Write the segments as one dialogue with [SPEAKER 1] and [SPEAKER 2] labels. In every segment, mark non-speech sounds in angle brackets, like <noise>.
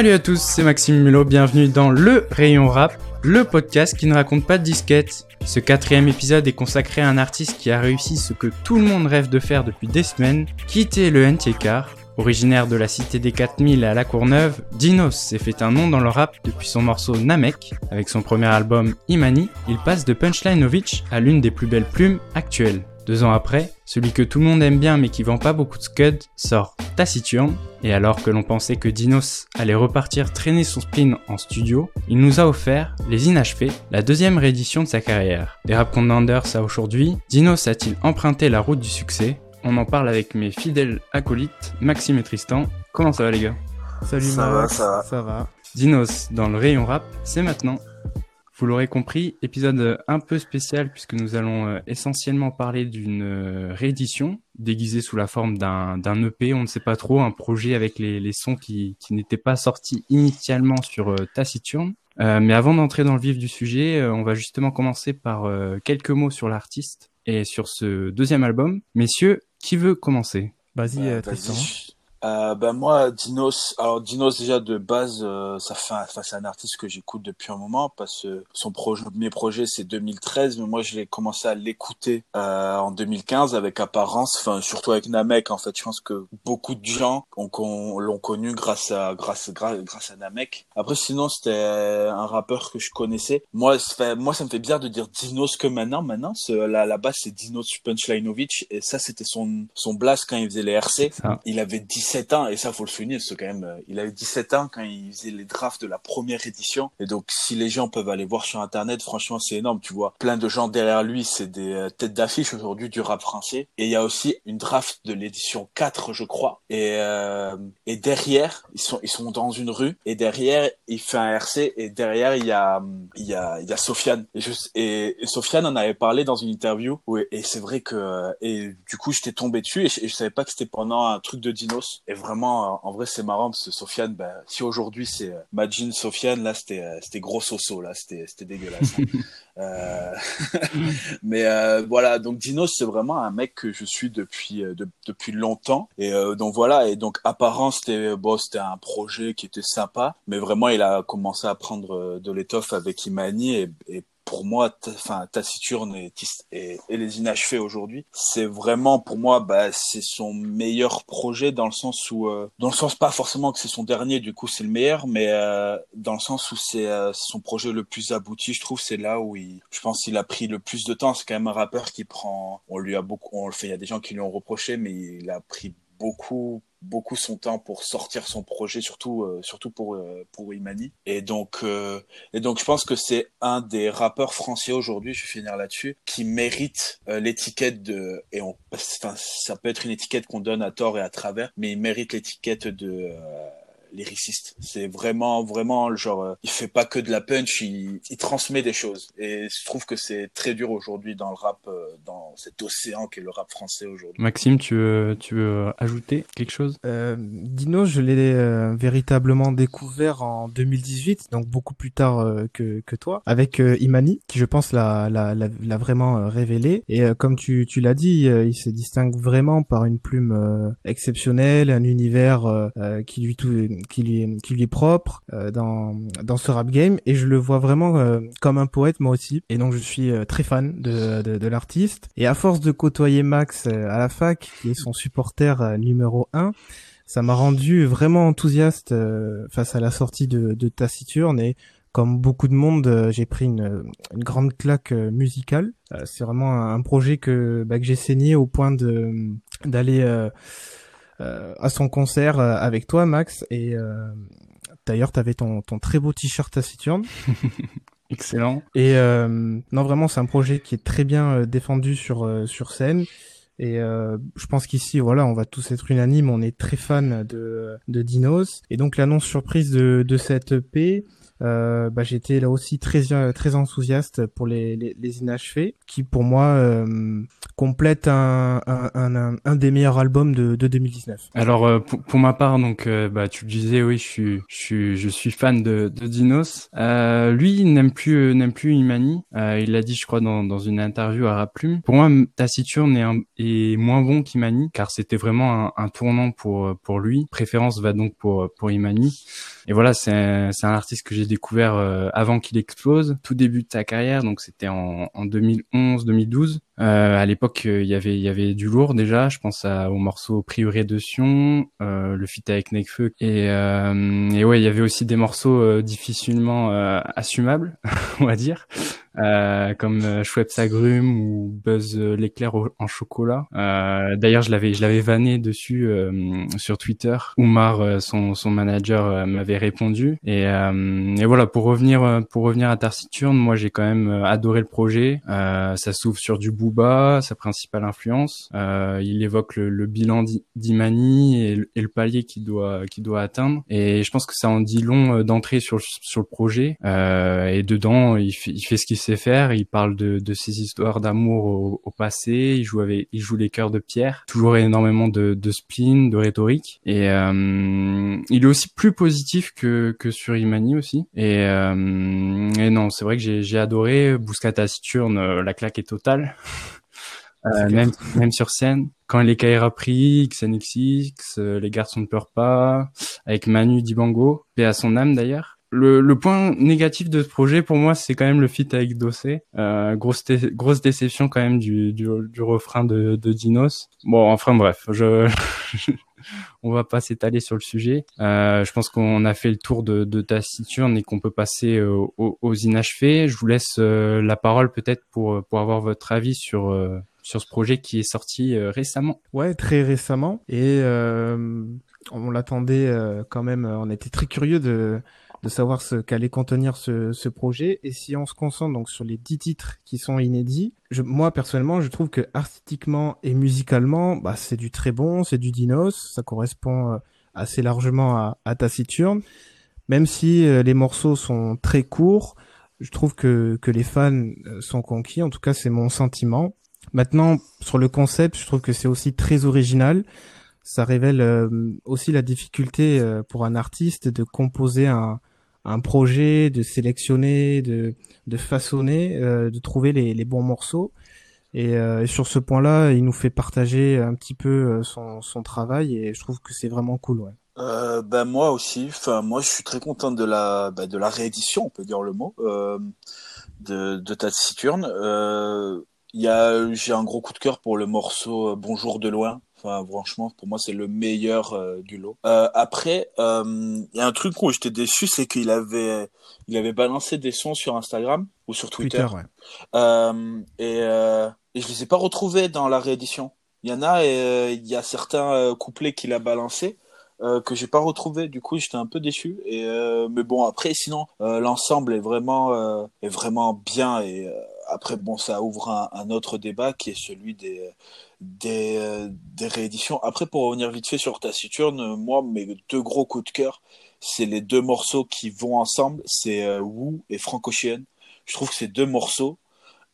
[SPEAKER 1] Salut à tous, c'est Maxime Mulot, bienvenue dans Le Rayon Rap, le podcast qui ne raconte pas de disquette. Ce quatrième épisode est consacré à un artiste qui a réussi ce que tout le monde rêve de faire depuis des semaines, quitter le NT Car. Originaire de la cité des 4000 à La Courneuve, Dinos s'est fait un nom dans le rap depuis son morceau Namek. Avec son premier album Imani, il passe de Punchlineovich à l'une des plus belles plumes actuelles. Deux ans après, celui que tout le monde aime bien mais qui vend pas beaucoup de scud sort Taciturne, et alors que l'on pensait que Dinos allait repartir traîner son spin en studio, il nous a offert Les Inachevés, la deuxième réédition de sa carrière. Des rap contenders à aujourd'hui, Dinos a-t-il emprunté la route du succès? On en parle avec mes fidèles acolytes, Maxime et Tristan. Comment ça va les gars?
[SPEAKER 2] Salut
[SPEAKER 3] Ça va,
[SPEAKER 2] Max,
[SPEAKER 3] ça va.
[SPEAKER 2] ça va.
[SPEAKER 1] Dinos dans le rayon rap, c'est maintenant. Vous l'aurez compris, épisode un peu spécial puisque nous allons euh, essentiellement parler d'une euh, réédition déguisée sous la forme d'un d'un EP, on ne sait pas trop, un projet avec les, les sons qui, qui n'étaient pas sortis initialement sur euh, Taciturne. Euh, mais avant d'entrer dans le vif du sujet, euh, on va justement commencer par euh, quelques mots sur l'artiste et sur ce deuxième album. Messieurs, qui veut commencer?
[SPEAKER 2] Vas-y,
[SPEAKER 3] Bah,
[SPEAKER 2] euh,
[SPEAKER 3] vas-y.
[SPEAKER 2] Tristan.
[SPEAKER 3] Euh, ben moi, Dinos, alors Dinos déjà de base, euh, ça fait, enfin, c'est un artiste que j'écoute depuis un moment parce que son projet, mes projets c'est 2013, mais moi je l'ai commencé à l'écouter euh, en 2015 avec Apparence, enfin surtout avec Namek en fait. Je pense que beaucoup de gens ont, con- l'ont connu grâce à grâce grâce, grâce à Namek. Après sinon c'était un rappeur que je connaissais. Moi, ça moi ça me fait bizarre de dire Dinos que maintenant. Maintenant, là la base c'est Dinos Punchlineovich et ça c'était son son blast quand il faisait les RC il avait 17 ans et ça faut le souligner c'est quand même euh, il avait 17 ans quand il faisait les drafts de la première édition. Et donc si les gens peuvent aller voir sur internet franchement c'est énorme tu vois. Plein de gens derrière lui c'est des euh, têtes d'affiche aujourd'hui du rap français. Et il y a aussi une draft de l'édition 4 je crois. Et euh, et derrière ils sont ils sont dans une rue. Et derrière il fait un RC et derrière il y a il y a il y a Sofiane. Et Sofiane en avait parlé dans une interview. Où, et c'est vrai que euh, et du coup j'étais tombé dessus. Et je, et je savais pas que c'était pendant un truc de Dinos et vraiment euh, en vrai c'est marrant parce que Sofiane ben, si aujourd'hui c'est euh, Majin Sofiane là c'était euh, c'était gros soso là. C'était c'était dégueulasse hein. <laughs> Euh, <laughs> mais euh, voilà. Donc Dinos c'est vraiment un mec que je suis depuis de- depuis longtemps. Et euh, donc voilà. Et donc apparemment c'était bon c'était un projet qui était sympa. Mais vraiment il a commencé à prendre de l'étoffe avec Imani et, et pour moi, enfin Taciturne et, et, et les inachevés aujourd'hui, c'est vraiment pour moi, bah, c'est son meilleur projet dans le sens où, euh, dans le sens pas forcément que c'est son dernier, du coup c'est le meilleur, mais euh, dans le sens où c'est euh, son projet le plus abouti, je trouve, c'est là où il, je pense, qu'il a pris le plus de temps. C'est quand même un rappeur qui prend, on lui a beaucoup, on le fait, il y a des gens qui lui ont reproché, mais il a pris beaucoup beaucoup son temps pour sortir son projet surtout euh, surtout pour euh, pour Imani. Et donc euh, et donc je pense que c'est un des rappeurs français aujourd'hui, je vais finir là-dessus, qui mérite euh, l'étiquette de et on enfin ça peut être une étiquette qu'on donne à tort et à travers, mais il mérite l'étiquette de euh, lyriciste. C'est vraiment vraiment le genre euh, il fait pas que de la punch, il, il transmet des choses et je trouve que c'est très dur aujourd'hui dans le rap euh, dans cet océan qu'est le rap français aujourd'hui.
[SPEAKER 1] Maxime, tu veux, tu veux ajouter quelque chose?
[SPEAKER 2] Euh, Dino, je l'ai euh, véritablement découvert en 2018, donc beaucoup plus tard euh, que, que toi, avec euh, Imani, qui je pense l'a, l'a, l'a, l'a vraiment euh, révélé. Et euh, comme tu, tu l'as dit, euh, il se distingue vraiment par une plume euh, exceptionnelle, un univers euh, euh, qui lui tout, qui lui, qui lui est propre euh, dans dans ce rap game. Et je le vois vraiment euh, comme un poète moi aussi. Et donc je suis euh, très fan de, de, de l'artiste. Et à force de côtoyer Max à la fac, qui est son supporter numéro un, ça m'a rendu vraiment enthousiaste face à la sortie de, de Taciturne et comme beaucoup de monde, j'ai pris une, une grande claque musicale. C'est vraiment un, projet que, bah, que j'ai saigné au point de d'aller euh, à son concert euh, avec toi, Max. Et euh, d'ailleurs, t'avais ton, ton très beau t-shirt Taciturne. <laughs>
[SPEAKER 1] Excellent.
[SPEAKER 2] Et euh, non, vraiment, c'est un projet qui est très bien euh, défendu sur euh, sur scène. Et euh, je pense qu'ici, voilà, on va tous être unanimes. On est très fan de de Dinos. Et donc l'annonce surprise de de cette EP euh, bah, j'étais là aussi très très enthousiaste pour les, les, les inachevés, qui pour moi euh, complète un, un, un, un, des meilleurs albums de, de 2019.
[SPEAKER 1] Alors euh, pour, pour, ma part, donc bah tu le disais, oui, je suis je suis je suis fan de, de Dinos. lui, n'aime plus n'aime plus Imani. il l'a dit, je crois, dans, dans une interview à Raplume. Pour moi, Taciturne est, est moins bon qu'Imani, car c'était vraiment un, un tournant pour pour lui. Préférence va donc pour pour Imani. Et voilà, c'est un, un artiste que j'ai découvert euh, avant qu'il explose, tout début de sa carrière, donc c'était en, en 2011-2012. Euh, à l'époque, il y avait il y avait du lourd déjà. Je pense à, au morceau Prioré de Sion, euh, le feat avec Nekfeu, et, euh, et ouais, il y avait aussi des morceaux euh, difficilement assumables, <laughs> on va dire. Euh, comme euh, Schweppes agrumes ou Buzz euh, l'éclair en chocolat. Euh, D'ailleurs, je l'avais je l'avais vanné dessus euh, sur Twitter. Oumar, son son manager, m'avait répondu. Et, et voilà, pour revenir pour revenir à Tarsiturne, moi j'ai quand même adoré le projet. ça s'ouvre sur du Booba, sa principale influence. il évoque le, le bilan d'Imani et, et, le palier qu'il doit qu'il doit atteindre. Et je pense que ça en dit long d'entrée sur sur le projet. et dedans, il il fait ce qu'il sait faire. Il parle de, de ses histoires d'amour au, au, passé. Il joue avec, il joue les cœurs de pierre. Toujours énormément de, de spleen, de rhétorique. Et euh, il est aussi plus positif que, que sur Imani aussi. Et, euh, et non, c'est vrai que j'ai adoré. Bouscat Taciturne, euh, la claque est totale. <laughs> Euh, même, même sur scène, quand les Kaira pris, XNXX, euh, les garçons ne pleurent pas, avec Manu Dibango, paix à son âme d'ailleurs. Le, le, point négatif de ce projet pour moi c'est quand même le feat avec Dossé. Euh, grosse grosse déception quand même du, du, du refrain de, de, Dinos. Bon enfin bref je <laughs> <laughs> on va pas s'étaler sur le sujet. Euh, je pense qu'on a fait le tour de, de Taciturne et qu'on peut passer aux, aux, inachevés. Je vous laisse euh, la parole peut-être pour pour avoir votre avis sur euh, sur ce projet qui est sorti euh, récemment.
[SPEAKER 2] Ouais très récemment. Et on l'attendait quand même. On était très curieux de de savoir ce qu'allait contenir ce, ce, projet. Et si on se concentre donc sur les dix titres qui sont inédits, je, moi personnellement, je trouve que artistiquement et musicalement, bah, c'est du très bon, c'est du dinos, ça correspond euh, assez largement à, à Taciturne. Même si euh, les morceaux sont très courts, je trouve que, que les fans euh, sont conquis. En tout cas, c'est mon sentiment. Maintenant, sur le concept, je trouve que c'est aussi très original ça révèle aussi la difficulté pour un artiste de composer un, un projet, de sélectionner, de, de façonner, euh, de trouver les, les, bons morceaux. Et, euh, sur ce point-là, il nous fait partager un petit peu euh, son, son travail et je trouve que c'est vraiment cool. Ouais.
[SPEAKER 3] Euh, ben moi aussi. Enfin moi je suis très content de la ben, de la réédition, on peut dire le mot, euh, de de Taciturne. Euh, il y a j'ai un gros coup de cœur pour le morceau Bonjour de loin Enfin, franchement, pour moi, c'est le meilleur euh, du lot. Euh, après, euh, il y a un truc où j'étais déçu, c'est qu'il avait, il avait balancé des sons sur Instagram ou sur Twitter. et, et je les ai pas retrouvés dans la réédition. Il y en a, et il y a certains couplets qu'il a balancés. Euh, que j'ai pas retrouvé du coup j'étais un peu déçu et mais bon après sinon l'ensemble est vraiment est vraiment bien et après bon ça ouvre un, un, autre débat qui est celui des des, des rééditions. Après, pour revenir vite fait sur Taciturne, moi, mes deux gros coups de cœur, c'est les deux morceaux qui vont ensemble, c'est euh, Wu et Franco Je trouve que ces deux morceaux,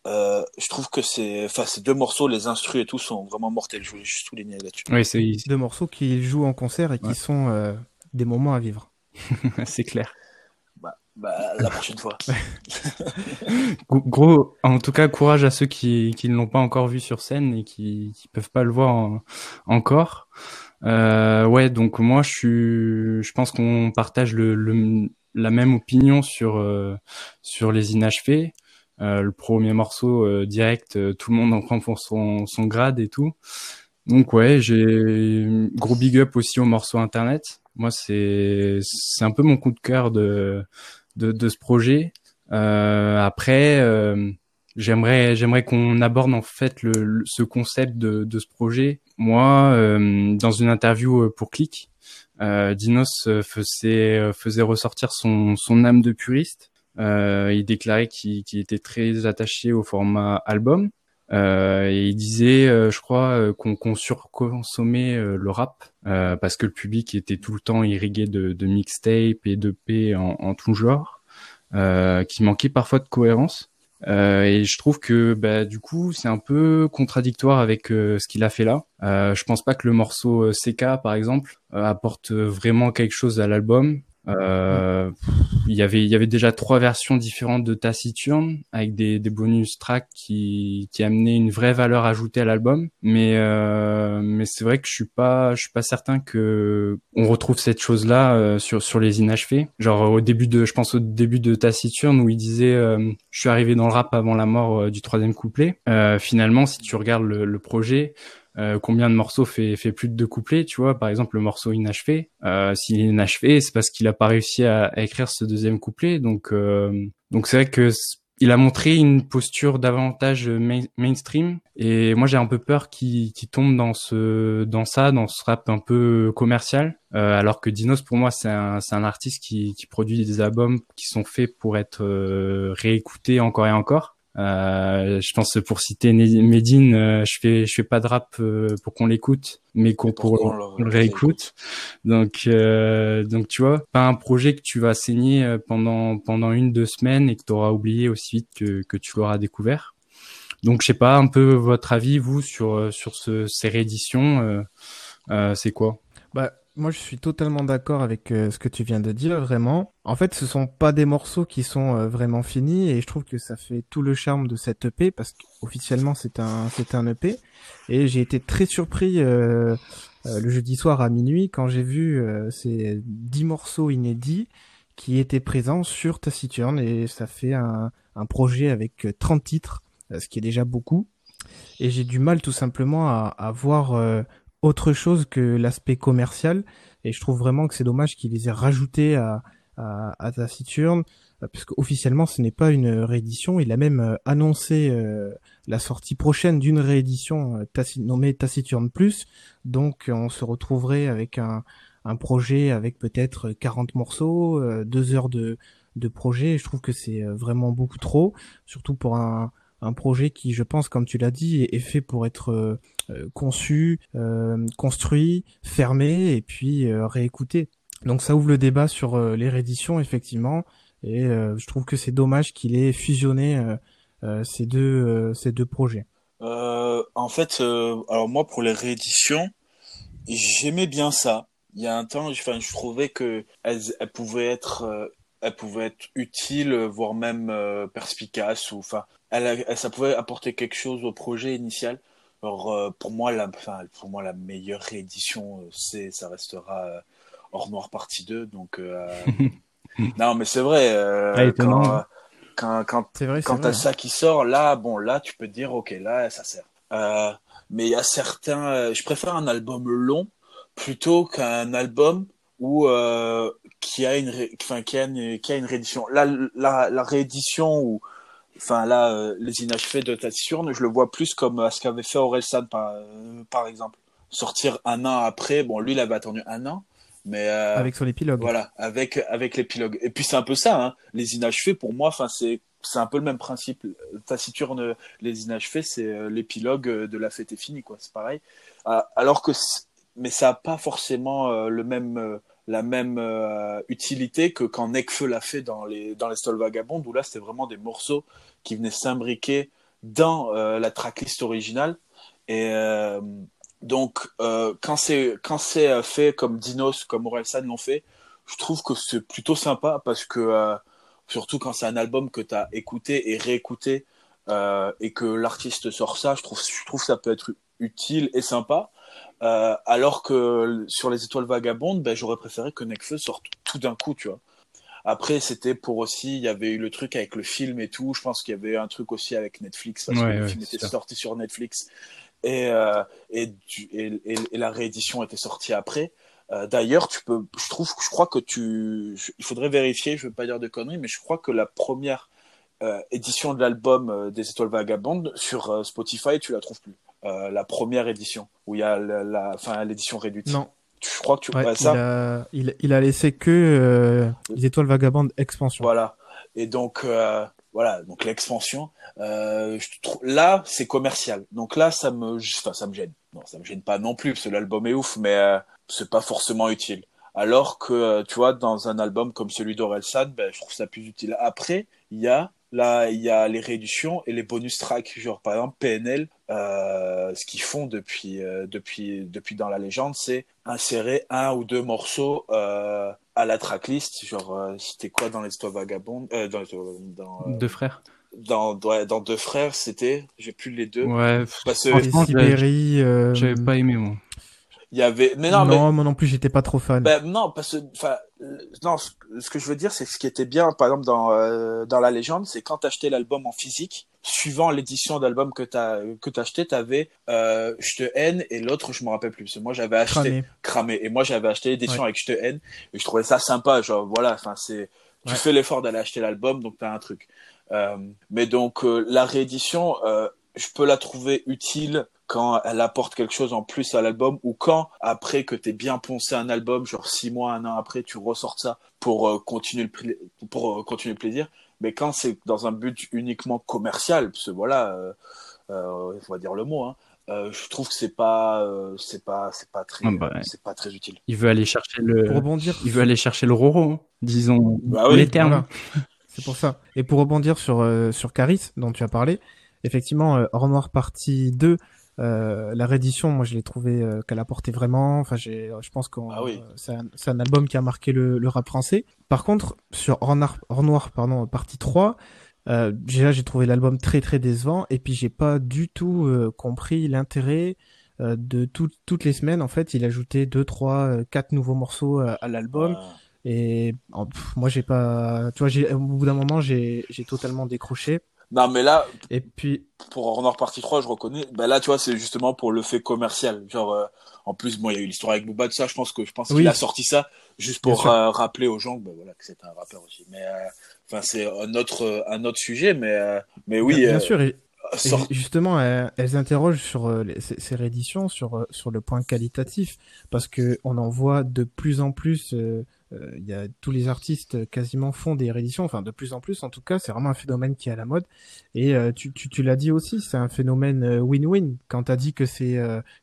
[SPEAKER 3] euh, je trouve que c'est, enfin, ces deux morceaux, les instrus et tout sont vraiment mortels. Je voulais juste souligner là-dessus.
[SPEAKER 2] Oui, c'est deux morceaux qui jouent en concert et qui sont euh, des moments à vivre. <laughs>
[SPEAKER 1] c'est clair.
[SPEAKER 3] Bah, la prochaine fois. <laughs>
[SPEAKER 1] Gros, en tout cas, courage à ceux qui, qui ne l'ont pas encore vu sur scène et qui, qui peuvent pas le voir encore. Euh, ouais, donc moi, je suis, je pense qu'on partage le, le, la même opinion sur euh, sur les inachevés. Euh, le premier morceau euh, direct, euh, tout le monde en prend pour son, son grade et tout. Donc ouais, j'ai gros big up aussi au morceau internet. Moi, c'est c'est un peu mon coup de cœur de de, de ce projet. Euh, après, euh, j'aimerais j'aimerais qu'on aborde en fait le, ce concept de, de ce projet. Moi, euh, dans une interview pour Click, Dinos faisait faisait ressortir son son âme de puriste. il déclarait qu'il était très attaché au format album. Euh, et il disait, je crois, qu'on qu surconsommait le rap parce que le public était tout le temps irrigué de, de mixtape et de P en, en tout genre. qui manquait parfois de cohérence. Euh, et je trouve que bah, du coup c'est un peu contradictoire avec euh, ce qu'il a fait là. Euh, je pense pas que le morceau CK par exemple apporte vraiment quelque chose à l'album. Euh, il y avait il y avait déjà trois versions différentes de Taciturne avec des, des bonus tracks qui qui amenaient une vraie valeur ajoutée à l'album. Mais euh, mais c'est vrai que je suis pas je suis pas certain que on retrouve cette chose là euh, sur sur les inachevés. Genre au début de je pense au début de Taciturne où il disait euh, je suis arrivé dans le rap avant la mort euh, du troisième couplet. Finalement si tu regardes le, le projet euh, combien de morceaux fait, fait plus de deux couplets, tu vois, par exemple le morceau inachevé, euh, s'il est inachevé, c'est parce qu'il a pas réussi à, écrire ce deuxième couplet, donc euh, donc c'est vrai que il a montré une posture davantage mainstream. Et moi j'ai un peu peur qu'il tombe dans ce dans ça dans ce rap un peu commercial. Euh, alors que Dinos pour moi c'est un un artiste qui qui produit des albums qui sont faits pour être euh, réécoutés encore et encore euh, je pense pour citer Medine, euh, je fais je fais pas de rap euh, pour qu'on l'écoute, mais qu'on le, réécoute. Donc donc tu vois, pas un projet que tu vas saigner pendant pendant une deux semaines et que tu auras oublié aussi vite que que tu l'auras découvert. Donc je sais pas un peu votre avis vous sur sur ce, ces rééditions, c'est quoi?
[SPEAKER 2] Bah moi, je suis totalement d'accord avec euh, ce que tu viens de dire, vraiment. En fait, ce sont pas des morceaux qui sont euh, vraiment finis et je trouve que ça fait tout le charme de cette EP parce qu'officiellement, c'est un, c'est un EP. Et j'ai été très surpris euh, le jeudi soir à minuit quand j'ai vu ces 10 morceaux inédits qui étaient présents sur Taciturne et ça fait un, un projet avec 30 titres, ce qui est déjà beaucoup. Et j'ai du mal tout simplement à, à voir autre chose que l'aspect commercial. Et je trouve vraiment que c'est dommage qu'il les ait rajoutés à, à, à Taciturne, euh, parce qu'officiellement ce n'est pas une réédition. Il a même euh, annoncé euh, la sortie prochaine d'une réédition nommée Taciturne Plus. Donc on se retrouverait avec un, un projet avec peut-être 40 morceaux, deux heures de, de projet. je trouve que c'est vraiment beaucoup trop, surtout pour un, un projet qui, je pense, comme tu l'as dit, est, fait pour être euh, euh, conçu, euh, construit, fermé et puis réécouté. Donc ça ouvre le débat sur les rééditions, effectivement, et je trouve que c'est dommage qu'il ait fusionné ces deux ces projets.
[SPEAKER 3] en fait, alors moi pour les rééditions, j'aimais bien ça. Il y a un temps, enfin, je trouvais que elles pouvaient être elles pouvaient être utiles, voire même perspicaces, ou enfin, elle, ça pouvait apporter quelque chose au projet initial. Alors, euh, pour moi, la, enfin, pour moi, la meilleure réédition, euh, c'est, ça restera euh, Hors Noir partie 2. Donc, <laughs> non, mais c'est vrai. quand, quand, quand, quand t'as ça qui sort, là, bon, là, tu peux te dire, ok, là, ça sert. mais il y a certains, je préfère un album long plutôt qu'un album où qui a une, enfin, qui a une, qui a une réédition. Là, la, la réédition où enfin là, euh, les inachevés de Taciturne, je le vois plus comme euh, ce qu'avait fait Orelsan par, euh, par exemple. Sortir un an après, bon, lui, il avait attendu un an, mais
[SPEAKER 2] avec son épilogue.
[SPEAKER 3] Voilà, avec avec l'épilogue. Et puis c'est un peu ça, hein. les inachevés pour moi, enfin c'est c'est un peu le même principe. Taciturne, les inachevés, c'est l'épilogue de la fête est finie, quoi. C'est pareil. Alors que, mais ça a pas forcément le même la même euh, utilité que quand Nekfeu l'a fait dans les dans les Stolls Vagabondes où là c'était vraiment des morceaux qui venaient s'imbriquer dans euh, la tracklist originale. Et euh, donc quand c'est quand c'est fait comme Dinos comme Orelsan l'ont fait je trouve que c'est plutôt sympa parce que surtout quand c'est un album que tu as écouté et réécouté et que l'artiste sort ça je trouve je trouve ça peut être utile et sympa euh, alors que sur les étoiles vagabondes, ben, j'aurais préféré que Nekfeu sorte tout d'un coup, tu vois. Après, c'était pour aussi, il y avait eu le truc avec le film et tout. Je pense qu'il y avait eu un truc aussi avec Netflix parce que le film était sorti sur Netflix et, euh, et, et, et, la réédition était sortie après. Euh, D'ailleurs, tu peux, je trouve, je crois que tu, il faudrait vérifier. Je veux pas dire de conneries, mais je crois que la première euh, édition de l'album euh, des Étoiles Vagabondes sur euh, Spotify, tu la trouves plus. Euh, la première édition où il y a la, enfin l'édition réduite.
[SPEAKER 2] Non.
[SPEAKER 3] Je crois que tu
[SPEAKER 2] ouais, ça. Il a, il, il a, laissé que euh, les étoiles vagabondes expansion.
[SPEAKER 3] Voilà. Et donc euh, voilà, donc l'expansion. Là, c'est commercial. Donc là, ça me, enfin, ça me gêne. Non, ça me gêne pas non plus parce que l'album est ouf, mais c'est pas forcément utile. Alors que, tu vois, dans un album comme celui d'Orelsan, ben, je trouve ça plus utile. Après, il y a Là, il y a les réductions et les bonus tracks, genre par exemple PNL, euh, ce qu'ils font depuis, euh, depuis, depuis dans la légende, c'est insérer un ou deux morceaux euh, à la tracklist. Genre, c'était quoi dans l'histoire vagabonde dans,
[SPEAKER 1] dans Deux frères
[SPEAKER 3] dans, dans Deux Frères, c'était, j'ai plus les deux.
[SPEAKER 1] Ouais, parce que Sibérie, j'avais pas aimé moi.
[SPEAKER 3] Il y avait,
[SPEAKER 2] mais non, non moi non plus, j'étais pas trop fan.
[SPEAKER 3] Ben, non, parce que, enfin, non, ce, que je veux dire, c'est ce qui était bien, par exemple, dans, euh, dans la légende, c'est quand t'achetais l'album en physique, suivant l'édition d'album que t'as, que t'achetais, t'avais, euh, Je te haine et l'autre, je me rappelle plus. Moi, j'avais acheté, cramé. Et moi, j'avais acheté l'édition avec Je te haine et je trouvais ça sympa. Genre, voilà, enfin, c'est, tu fais l'effort d'aller acheter l'album, donc t'as un truc. Euh, mais donc, euh, la réédition, euh, je peux la trouver utile quand elle apporte quelque chose en plus à l'album ou quand après que t'es bien poncé un album genre six mois un an après tu ressors ça pour euh, continuer le pour euh, continuer le plaisir. Mais quand c'est dans un but uniquement commercial parce que voilà euh, euh on va dire le mot hein, je trouve que c'est pas c'est pas c'est pas très ah bah c'est pas très utile.
[SPEAKER 1] Il veut aller chercher le rebondir il veut aller chercher le roro hein, disons bah les termes.
[SPEAKER 2] C'est pour ça. Et pour rebondir sur sur Caris dont tu as parlé effectivement euh, Noir partie 2 euh, la réédition, moi, je l'ai trouvé euh, qu'elle apportait vraiment. Enfin, j'ai, je pense que ah c'est, un, album qui a marqué le, le rap français. Par contre, sur Hors Noir, pardon, partie 3, euh, déjà, j'ai trouvé l'album très très décevant. Et puis, j'ai pas du tout euh, compris l'intérêt de toutes les semaines. En fait, il ajoutait deux, trois, quatre nouveaux morceaux à l'album. Et moi, j'ai pas, tu vois, j'ai, au bout d'un moment, j'ai, j'ai totalement décroché.
[SPEAKER 3] Non, mais là,
[SPEAKER 2] et puis
[SPEAKER 3] pour Honor Partie 3, je reconnais. Ben là, tu vois, c'est justement pour le fait commercial. Genre, euh, en plus, moi, il y a eu l'histoire avec Booba, de ça. Je pense que je pense qu'il a sorti ça juste pour euh, rappeler aux gens, ben voilà, que c'est un rappeur aussi. Mais euh, enfin, c'est un autre un autre sujet, mais mais oui.
[SPEAKER 2] Bien, sûr. Et... justement, elles, interrogent sur ces, ces, rééditions, sur sur le point qualitatif, parce que on en voit de plus en plus euh, y a tous les artistes quasiment font des rééditions, enfin de plus en plus en tout cas, c'est vraiment un phénomène qui est à la mode. Et euh, tu, tu, tu l'as dit aussi, c'est un phénomène euh, win-win. Quand t'as dit que c'est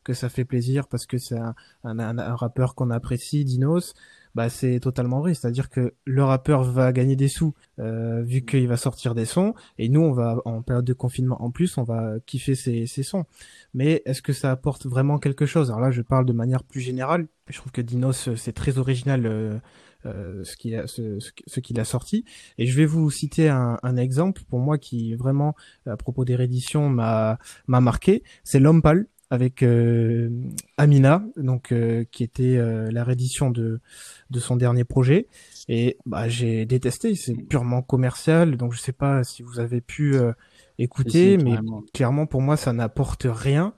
[SPEAKER 2] que ça fait plaisir parce que c'est un, un, un, rappeur qu'on apprécie, Dinos, bah c'est totalement vrai. C'est-à-dire que le rappeur va gagner des sous euh, vu qu'il va sortir des sons, et nous on va en période de confinement en plus, on va kiffer ces, ces sons. Mais est-ce que ça apporte vraiment quelque chose? Alors là, je parle de manière plus générale. Je trouve que Dinos c'est très original. Euh, euh, ce qu'il a, ce, ce qu'il a sorti. Et je vais vous citer un, un, exemple pour moi qui vraiment à propos des rééditions m'a m'a marqué. C'est L'Homme Pâle avec euh, Amina, donc euh, qui était euh, la réédition de de son dernier projet. Et bah j'ai détesté, c'est purement commercial, donc je sais pas si vous avez pu écouter, mais clairement pour moi ça n'apporte rien.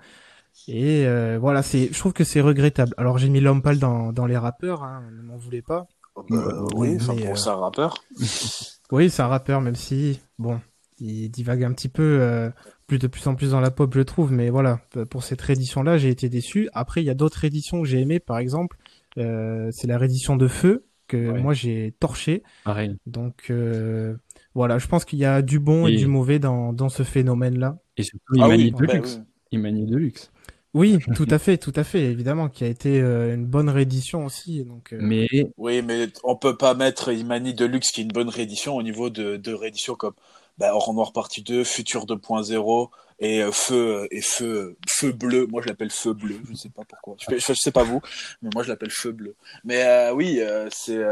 [SPEAKER 2] Et voilà, c'est, je trouve que c'est regrettable. Alors j'ai mis l'homme pâle dans, dans les rappeurs, hein, ne m'en voulez pas.
[SPEAKER 3] Oh, bah, oui, c'est un rappeur. <laughs>
[SPEAKER 2] oui, c'est un rappeur, même si bon, il divague un petit peu plus de plus en plus dans la pop, je trouve. Mais voilà, pour cette réédition-là, j'ai été déçu. Après, il y a d'autres rééditions que j'ai aimées. Par exemple, euh, c'est la réédition de Feu que moi j'ai torché.
[SPEAKER 1] Pareil.
[SPEAKER 2] Donc euh, voilà, je pense qu'il y a du bon et, du mauvais dans, dans ce phénomène-là.
[SPEAKER 1] Et surtout, ah manie de bah luxe. Il manie de luxe.
[SPEAKER 2] Oui, <laughs> tout à fait, tout à fait, évidemment, qui a été euh, une bonne réédition aussi. Donc, euh.
[SPEAKER 1] mais
[SPEAKER 3] oui, mais on peut pas mettre Imani Deluxe qui est une bonne réédition au niveau de, de réédition comme bah, Or Noir partie 2, Futur 2.0 et euh, Feu et Feu Feu bleu. Moi, je l'appelle Feu bleu. Je sais pas pourquoi. Je, je, sais pas vous, mais moi, je l'appelle Feu bleu. Mais euh, oui, euh, c'est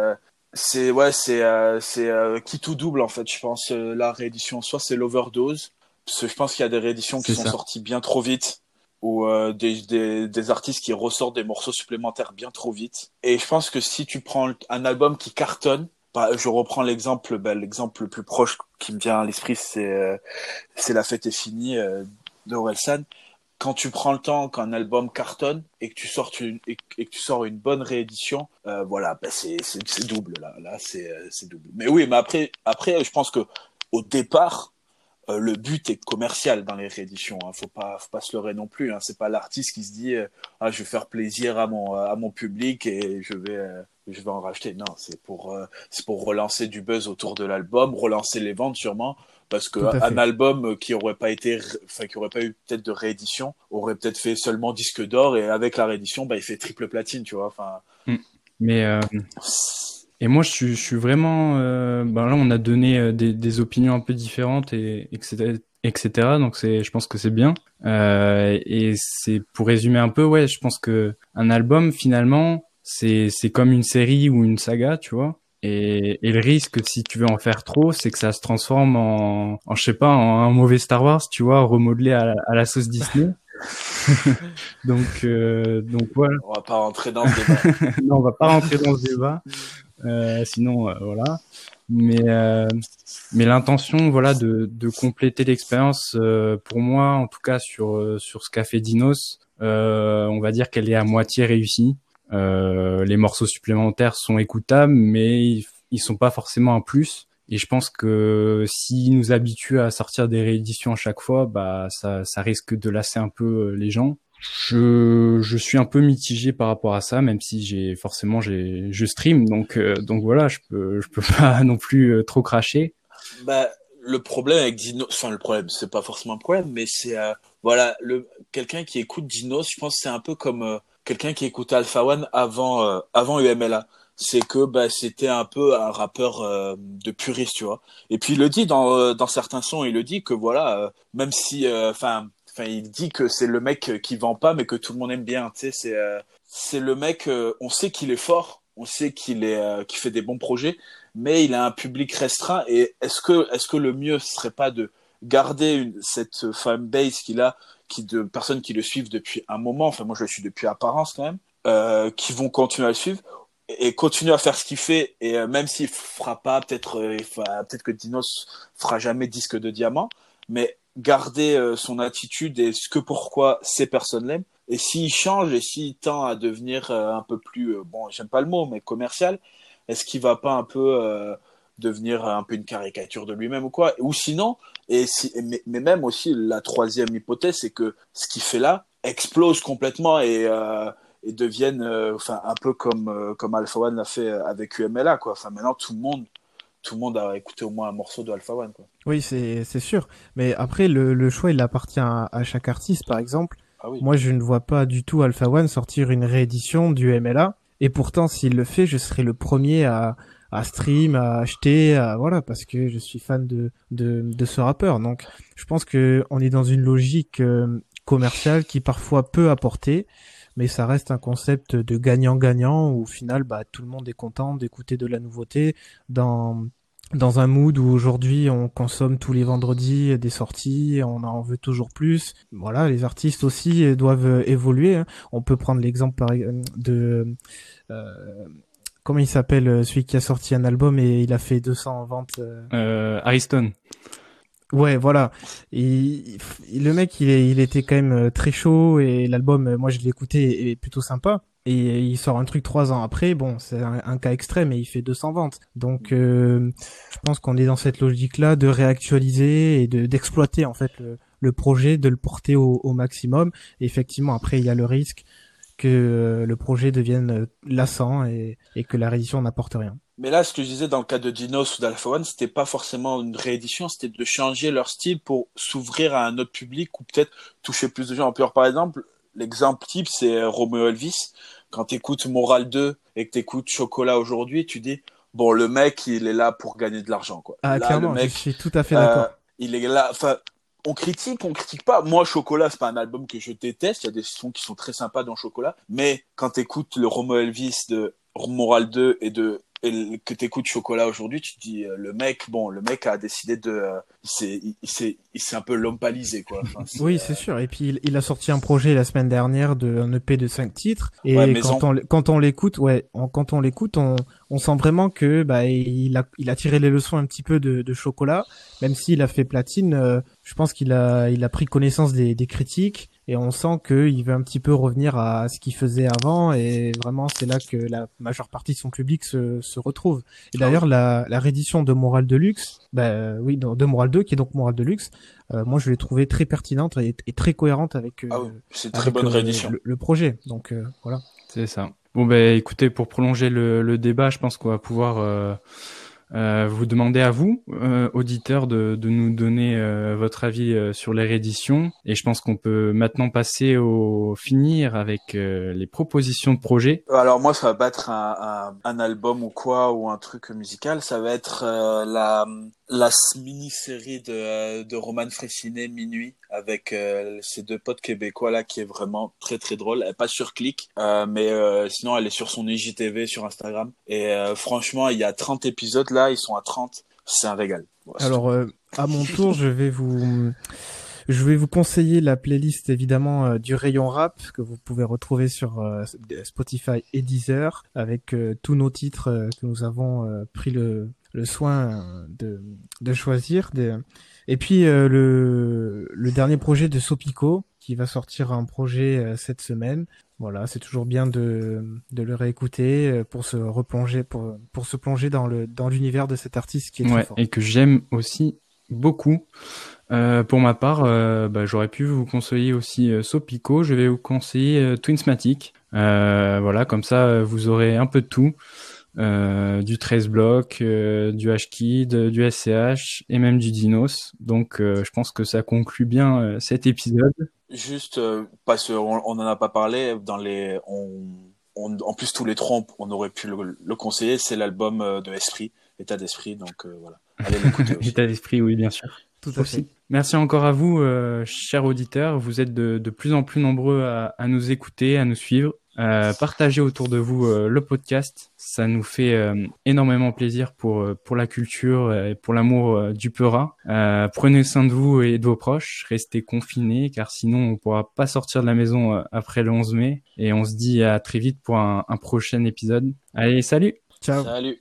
[SPEAKER 3] c'est ouais, c'est c'est qui tout double en fait. Je pense la réédition. Soit c'est l'overdose, parce que je pense qu'il y a des rééditions qui sont sorties bien trop vite ou des, des, des, artistes qui ressortent des morceaux supplémentaires bien trop vite. Et je pense que si tu prends un album qui cartonne, bah, je reprends l'exemple, bah, l'exemple le plus proche qui me vient à l'esprit, c'est euh, la fête est finie euh, de. Quand tu prends le temps qu'un album cartonne et que tu sors une et, que tu sors une bonne réédition, euh, voilà, bah, c'est double là, là c'est euh, c'est double. Mais oui, mais après après, je pense que au départ, euh, le but est commercial dans les rééditions. Hein. Faut pas, faut pas se leurrer non plus. Hein. C'est pas l'artiste qui se dit ah je vais faire plaisir à mon à mon public et je vais je vais en racheter. Non, c'est pour euh, c'est pour relancer du buzz autour de l'album, relancer les ventes sûrement, parce que un album qui aurait pas été, enfin qui aurait pas eu peut-être de réédition, aurait peut-être fait seulement disque d'or et avec la réédition, bah il fait triple platine, tu vois. Enfin.
[SPEAKER 1] Mm. Mais euh, et moi, je suis, je suis vraiment. Euh, ben là, on a donné des, des, opinions un peu différentes et etc. etc. Donc c'est, je pense que c'est bien. Euh, et c'est pour résumer un peu, ouais, je pense que un album finalement, c'est c'est comme une série ou une saga, tu vois. Et, et, le risque, si tu veux en faire trop, c'est que ça se transforme en, en je sais pas, en un mauvais Star Wars, tu vois, remodelé à, à la sauce Disney. <laughs> <laughs> donc, euh, donc voilà.
[SPEAKER 3] On va pas rentrer dans ce débat. <laughs>
[SPEAKER 1] non, on va pas rentrer dans ce débat. Euh, sinon, euh, voilà. Mais euh, mais l'intention, voilà, de, de compléter l'expérience, euh, pour moi, en tout cas sur sur ce qu'a fait Dinos, on va dire qu'elle est à moitié réussie. Les morceaux supplémentaires sont écoutables, mais ils, sont pas forcément un plus. Et je pense que s'ils nous habituent à sortir des rééditions à chaque fois, bah ça, ça risque de lasser un peu les gens. Je, je suis un peu mitigé par rapport à ça, même si j'ai forcément j'ai je stream, donc euh, donc voilà, je peux je peux <laughs> pas non plus euh, trop cracher.
[SPEAKER 3] Bah le problème avec Dino, enfin le problème, c'est pas forcément un problème, mais c'est euh, voilà le quelqu'un qui écoute Dinos, je pense c'est un peu comme quelqu'un qui écoute Alpha One avant avant UMLA c'est que bah, c'était un peu un rappeur de puriste, tu vois. Et puis il le dit dans, dans certains sons, il le dit que voilà, même si, enfin, enfin il dit que c'est le mec qui vend pas mais que tout le monde aime bien tu sais c'est euh, c'est le mec euh, on sait qu'il est fort on sait qu'il est euh, qu'il fait des bons projets mais il a un public restreint et est-ce que est-ce que le mieux serait pas de garder une, cette fanbase qu'il a qui de personnes qui le suivent depuis un moment enfin moi je le suis depuis apparence quand même euh, qui vont continuer à le suivre et continuer à faire ce qu'il fait et même s'il fera pas peut-être peut-être que Dinos fera jamais disque de diamant mais garder euh, son attitude et ce que pourquoi ces personnes l'aiment. Et s'il change et s'il tend à devenir euh, un peu plus, euh, bon, j'aime pas le mot, mais commercial, est-ce qu'il va pas un peu devenir un peu une caricature de lui-même ou quoi Ou sinon, et si, mais, même aussi la troisième hypothèse, c'est que ce qu'il fait là explose complètement et et devienne enfin un peu comme comme Alpha One l'a fait avec UMLA quoi. Enfin maintenant tout le monde tout le monde a écouté au moins un morceau de Alpha One. Quoi.
[SPEAKER 2] Oui, c'est sûr. Mais après, le, le choix, il appartient à, chaque artiste, par exemple. Ah Moi, je ne vois pas du tout Alpha One sortir une réédition du MLA. Et pourtant, s'il le fait, je serai le premier à, à stream, à acheter, à, voilà, parce que je suis fan de, de, de ce rappeur. Donc, je pense que on est dans une logique euh, commerciale qui parfois peut apporter mais ça reste un concept de gagnant-gagnant où au final, bah, tout le monde est content d'écouter de la nouveauté dans dans un mood où aujourd'hui on consomme tous les vendredis des sorties, on en veut toujours plus. Voilà, les artistes aussi doivent évoluer. Hein. On peut prendre l'exemple de euh, comment il s'appelle celui qui a sorti un album et il a fait 200 ventes.
[SPEAKER 1] Euh, euh Ariston.
[SPEAKER 2] Ouais, voilà. Et, le mec, il, il était quand même euh, très chaud et l'album, euh, moi je l'ai écouté, est plutôt sympa. Et il sort un truc trois ans après, bon, c'est un, cas extrême et il fait 200 ventes. Donc, euh, je pense qu'on est dans cette logique-là de réactualiser et de d'exploiter en fait le, projet, de le porter au, au maximum. Et effectivement, après, il y a le risque que le projet devienne lassant et, et que la réédition n'apporte rien.
[SPEAKER 3] Mais là, ce que je disais dans le cas de Dinos ou d'Alpha One, c'était pas forcément une réédition, c'était de changer leur style pour s'ouvrir à un autre public ou peut-être toucher plus de gens. Par exemple, l'exemple type, c'est Romeo Elvis. Quand tu écoutes Moral 2 et que tu écoutes Chocolat aujourd'hui, tu dis, bon, le mec, il est là pour gagner de l'argent, quoi.
[SPEAKER 2] Ah, clairement, le mec, je suis tout à fait d'accord. Euh,
[SPEAKER 3] il est là, enfin, on critique, on critique pas. Moi, Chocolat, c'est pas un album que je déteste. Il y a des sons qui sont très sympas dans Chocolat. Mais quand tu écoutes le Romeo Elvis de Moral 2 et de et que t'écoutes Chocolat aujourd'hui, tu te dis euh, le mec, bon, le mec a décidé de, euh, il s'est, il s'est, un peu lompalisé quoi.
[SPEAKER 2] oui, c'est sûr. Et puis il, a sorti un projet la semaine dernière de un EP de 5 titres. Et quand, on, quand on l'écoute, ouais, quand on l'écoute, on, on sent vraiment que bah il a, il a tiré les leçons un petit peu de, de Chocolat, même s'il a fait platine. Euh, je pense qu'il a, il a pris connaissance des, des critiques et on sent qu'il veut un petit peu revenir à ce qu'il faisait avant et vraiment c'est là que la majeure partie de son public se, se retrouve. Et d'ailleurs la, la réédition de Moral Deluxe, bah oui, de Moral 2 qui est donc Moral Deluxe, euh, moi je l'ai trouvé très pertinente et, très cohérente avec, euh,
[SPEAKER 3] ah c'est très bonne euh, réédition.
[SPEAKER 2] Le, projet. Donc voilà.
[SPEAKER 1] C'est ça. Bon ben écoutez, pour prolonger le, le débat, je pense qu'on va pouvoir euh, vous demandez à vous, euh, auditeurs, de, de, nous donner euh, votre avis euh, sur les rééditions. Et je pense qu'on peut maintenant passer au finir avec les propositions de projet.
[SPEAKER 3] Alors moi, ça va pas être un, un, un, album ou quoi ou un truc musical. Ça va être la la mini-série de, de Roman Fressinet Minuit avec euh, ces deux potes québécois là qui est vraiment très très drôle. Elle est pas sur Click, euh, mais euh, sinon elle est sur son IGTV sur Instagram. Et franchement, il y a 30 épisodes là, ils sont à 30. C'est un régal.
[SPEAKER 2] Alors à mon tour, je vais vous je vais vous conseiller la playlist évidemment du rayon rap que vous pouvez retrouver sur Spotify et Deezer avec tous nos titres que nous avons pris le le soin de, de choisir. Des... Et puis euh, le, le dernier projet de Sopico qui va sortir un projet euh, cette semaine. Voilà, c'est toujours bien de, de le réécouter euh, pour se replonger, pour, pour se plonger dans le dans l'univers de cet artiste qui est très fort.
[SPEAKER 1] Et que j'aime aussi beaucoup. Euh, pour ma part, bah, j'aurais pu vous conseiller aussi Sopico. Je vais vous conseiller Twinsmatic. voilà, comme ça, vous aurez un peu de tout. Euh, du 13 blocs, euh, du HKID, du SCH et même du Dinos. Donc euh, je pense que ça conclut bien cet épisode.
[SPEAKER 3] Juste parce qu'on on en a pas parlé dans les on, on, en plus tous les trois on aurait pu le, le conseiller, c'est l'album de Esprit, État d'esprit donc voilà. Allez l'écouter <laughs>
[SPEAKER 1] État d'esprit oui bien sûr. Tout à fait. Merci encore à vous, euh, chers auditeurs. Vous êtes de, de, plus en plus nombreux à, à nous écouter, à nous suivre. Euh, partagez autour de vous euh, le podcast, ça nous fait euh, énormément plaisir pour pour la culture et pour l'amour du Peura. prenez soin de vous et de vos proches, restez confinés car sinon on pourra pas sortir de la maison après le 11 mai. Et on se dit à très vite pour un, un prochain épisode. Allez, salut.
[SPEAKER 2] Ciao.
[SPEAKER 3] Salut.